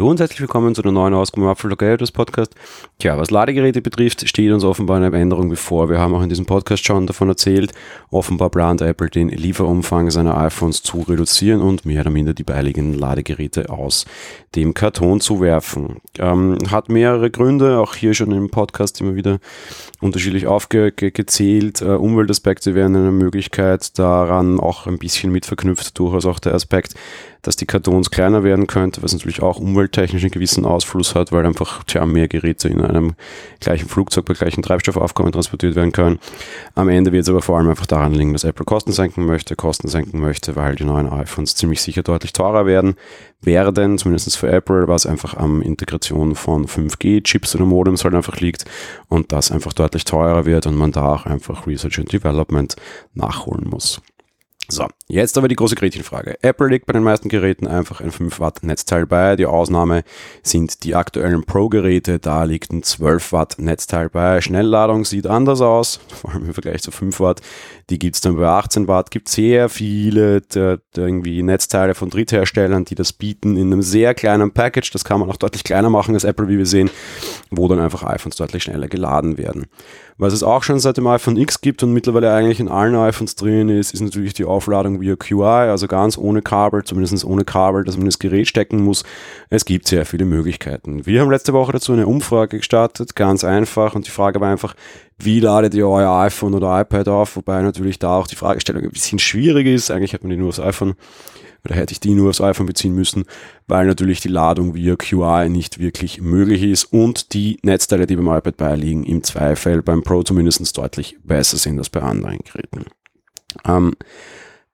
Hallo und herzlich willkommen zu einer neuen Ausgabe im Apfel Gatos Podcast. Tja, was Ladegeräte betrifft, steht uns offenbar eine Änderung bevor. Wir haben auch in diesem Podcast schon davon erzählt. Offenbar plant Apple den Lieferumfang seiner iPhones zu reduzieren und mehr oder minder die beiliegenden Ladegeräte aus dem Karton zu werfen. Ähm, hat mehrere Gründe, auch hier schon im Podcast immer wieder unterschiedlich aufgezählt. Äh, Umweltaspekte wären eine Möglichkeit, daran auch ein bisschen mit verknüpft, durchaus auch der Aspekt, dass die Kartons kleiner werden könnte, was natürlich auch umwelttechnisch einen gewissen Ausfluss hat, weil einfach tja, mehr Geräte in einem gleichen Flugzeug bei gleichem Treibstoffaufkommen transportiert werden können. Am Ende wird es aber vor allem einfach daran liegen, dass Apple Kosten senken möchte, Kosten senken möchte, weil die neuen iPhones ziemlich sicher deutlich teurer werden, werden, zumindest für Apple, was einfach am Integration von 5G-Chips oder Modems halt einfach liegt und das einfach deutlich teurer wird und man da auch einfach Research and Development nachholen muss. So, jetzt aber die große Gretchenfrage. Apple legt bei den meisten Geräten einfach ein 5 Watt Netzteil bei. Die Ausnahme sind die aktuellen Pro-Geräte. Da liegt ein 12 Watt Netzteil bei. Schnellladung sieht anders aus, vor allem im Vergleich zu 5 Watt. Die gibt's dann bei 18 Watt. Gibt sehr viele der irgendwie Netzteile von Drittherstellern, die das bieten in einem sehr kleinen Package. Das kann man auch deutlich kleiner machen als Apple, wie wir sehen, wo dann einfach iPhones deutlich schneller geladen werden. Was es auch schon seit dem iPhone X gibt und mittlerweile eigentlich in allen iPhones drin ist, ist natürlich die Aufladung via QI, also ganz ohne Kabel, zumindest ohne Kabel, dass man das Gerät stecken muss. Es gibt sehr viele Möglichkeiten. Wir haben letzte Woche dazu eine Umfrage gestartet, ganz einfach, und die Frage war einfach, wie ladet ihr euer iPhone oder iPad auf? Wobei natürlich da auch die Fragestellung ein bisschen schwierig ist. Eigentlich hat man die nur aufs iPhone oder hätte ich die nur aufs iPhone beziehen müssen, weil natürlich die Ladung via QI nicht wirklich möglich ist und die Netzteile, die beim iPad beiliegen, im Zweifel beim Pro zumindest deutlich besser sind als bei anderen Geräten. Ähm,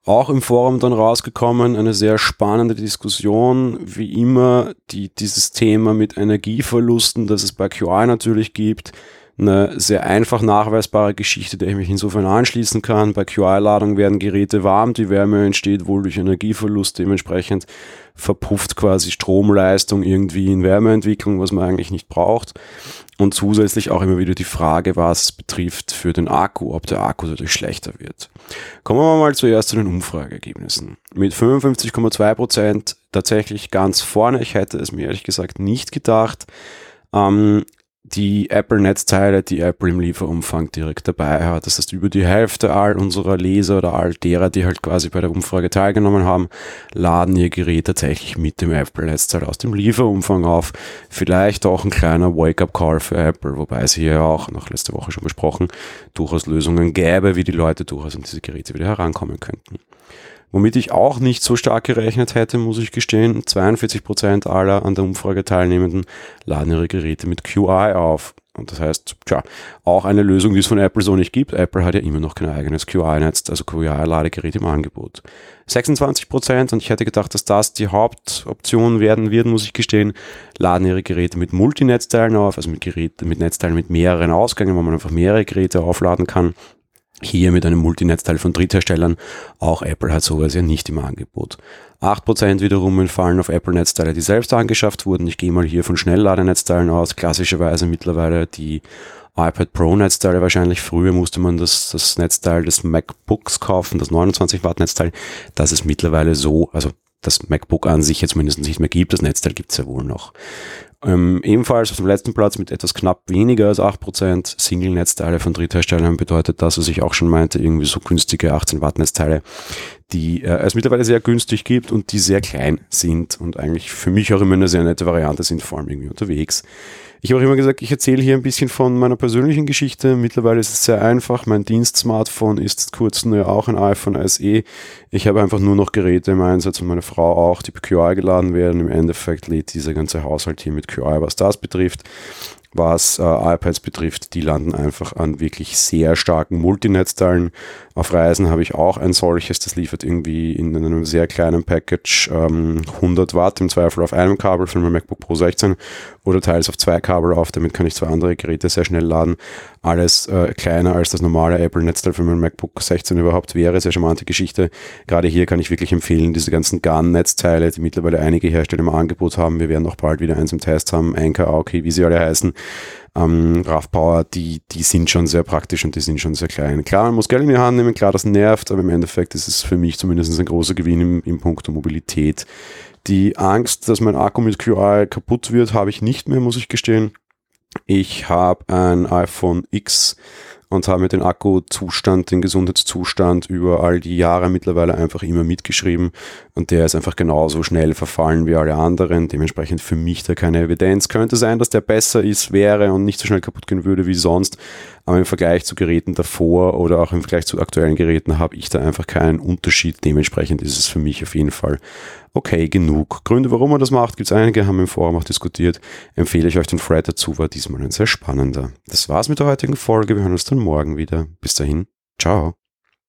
auch im Forum dann rausgekommen, eine sehr spannende Diskussion, wie immer, die, dieses Thema mit Energieverlusten, das es bei QI natürlich gibt, eine sehr einfach nachweisbare Geschichte, der ich mich insofern anschließen kann. Bei QI-Ladung werden Geräte warm, die Wärme entsteht wohl durch Energieverlust, dementsprechend verpufft quasi Stromleistung irgendwie in Wärmeentwicklung, was man eigentlich nicht braucht. Und zusätzlich auch immer wieder die Frage, was betrifft für den Akku, ob der Akku dadurch schlechter wird. Kommen wir mal zuerst zu den Umfrageergebnissen. Mit 55,2 Prozent tatsächlich ganz vorne. Ich hätte es mir ehrlich gesagt nicht gedacht. Ähm, die Apple-Netzteile, die Apple im Lieferumfang direkt dabei hat. Das heißt, über die Hälfte all unserer Leser oder all derer, die halt quasi bei der Umfrage teilgenommen haben, laden ihr Gerät tatsächlich mit dem Apple-Netzteil aus dem Lieferumfang auf. Vielleicht auch ein kleiner Wake-up-Call für Apple, wobei es hier auch, noch letzte Woche schon besprochen, durchaus Lösungen gäbe, wie die Leute durchaus an diese Geräte wieder herankommen könnten. Womit ich auch nicht so stark gerechnet hätte, muss ich gestehen, 42% aller an der Umfrage Teilnehmenden laden ihre Geräte mit QI auf. Und das heißt, tja, auch eine Lösung, die es von Apple so nicht gibt. Apple hat ja immer noch kein eigenes QI-Netz, also QI-Ladegerät im Angebot. 26% und ich hätte gedacht, dass das die Hauptoption werden wird, muss ich gestehen, laden ihre Geräte mit Multinetzteilen auf, also mit Geräten, mit Netzteilen mit mehreren Ausgängen, wo man einfach mehrere Geräte aufladen kann. Hier mit einem Multinetzteil von Drittherstellern. Auch Apple hat sowas ja nicht im Angebot. 8% wiederum entfallen auf Apple-Netzteile, die selbst angeschafft wurden. Ich gehe mal hier von Schnellladenetzteilen aus. Klassischerweise mittlerweile die iPad Pro Netzteile wahrscheinlich. Früher musste man das, das Netzteil des MacBooks kaufen, das 29 Watt Netzteil. Das ist mittlerweile so, also das MacBook an sich jetzt zumindest nicht mehr gibt. Das Netzteil gibt es ja wohl noch. Ähm, ebenfalls auf dem letzten Platz mit etwas knapp weniger als 8% Single-Netzteile von Drittherstellern bedeutet das, was ich auch schon meinte, irgendwie so günstige 18 Watt Netzteile, die äh, es mittlerweile sehr günstig gibt und die sehr klein sind und eigentlich für mich auch immer eine sehr nette Variante sind, vor allem irgendwie unterwegs. Ich habe auch immer gesagt, ich erzähle hier ein bisschen von meiner persönlichen Geschichte. Mittlerweile ist es sehr einfach. Mein Dienst-Smartphone ist kurz nur auch ein iPhone SE. Ich habe einfach nur noch Geräte im Einsatz und meine Frau auch, die per QI geladen werden. Im Endeffekt lädt dieser ganze Haushalt hier mit QI, was das betrifft was äh, iPads betrifft, die landen einfach an wirklich sehr starken Multinetzteilen. Auf Reisen habe ich auch ein solches, das liefert irgendwie in einem sehr kleinen Package ähm, 100 Watt im Zweifel auf einem Kabel für mein MacBook Pro 16 oder teils auf zwei Kabel auf, damit kann ich zwei andere Geräte sehr schnell laden. Alles äh, kleiner als das normale Apple-Netzteil für mein MacBook 16 überhaupt wäre, sehr charmante Geschichte. Gerade hier kann ich wirklich empfehlen, diese ganzen GAN-Netzteile, die mittlerweile einige Hersteller im Angebot haben, wir werden auch bald wieder eins im Test haben, Anker, okay, wie sie alle heißen, ähm, RAV Power, die, die sind schon sehr praktisch und die sind schon sehr klein. Klar, man muss Geld in die Hand nehmen, klar, das nervt, aber im Endeffekt ist es für mich zumindest ein großer Gewinn im, im Punkt Mobilität, Die Angst, dass mein Akku mit QI kaputt wird, habe ich nicht mehr, muss ich gestehen. Ich habe ein iPhone X und habe mir den Akkuzustand, den Gesundheitszustand über all die Jahre mittlerweile einfach immer mitgeschrieben und der ist einfach genauso schnell verfallen wie alle anderen. Dementsprechend für mich da keine Evidenz. Könnte sein, dass der besser ist, wäre und nicht so schnell kaputt gehen würde wie sonst, aber im Vergleich zu Geräten davor oder auch im Vergleich zu aktuellen Geräten habe ich da einfach keinen Unterschied. Dementsprechend ist es für mich auf jeden Fall okay genug. Gründe, warum man das macht, gibt es einige, haben wir im Forum auch diskutiert. Empfehle ich euch den Thread dazu, war diesmal ein sehr spannender. Das war's mit der heutigen Folge. Wir hören uns dann morgen wieder. Bis dahin, ciao.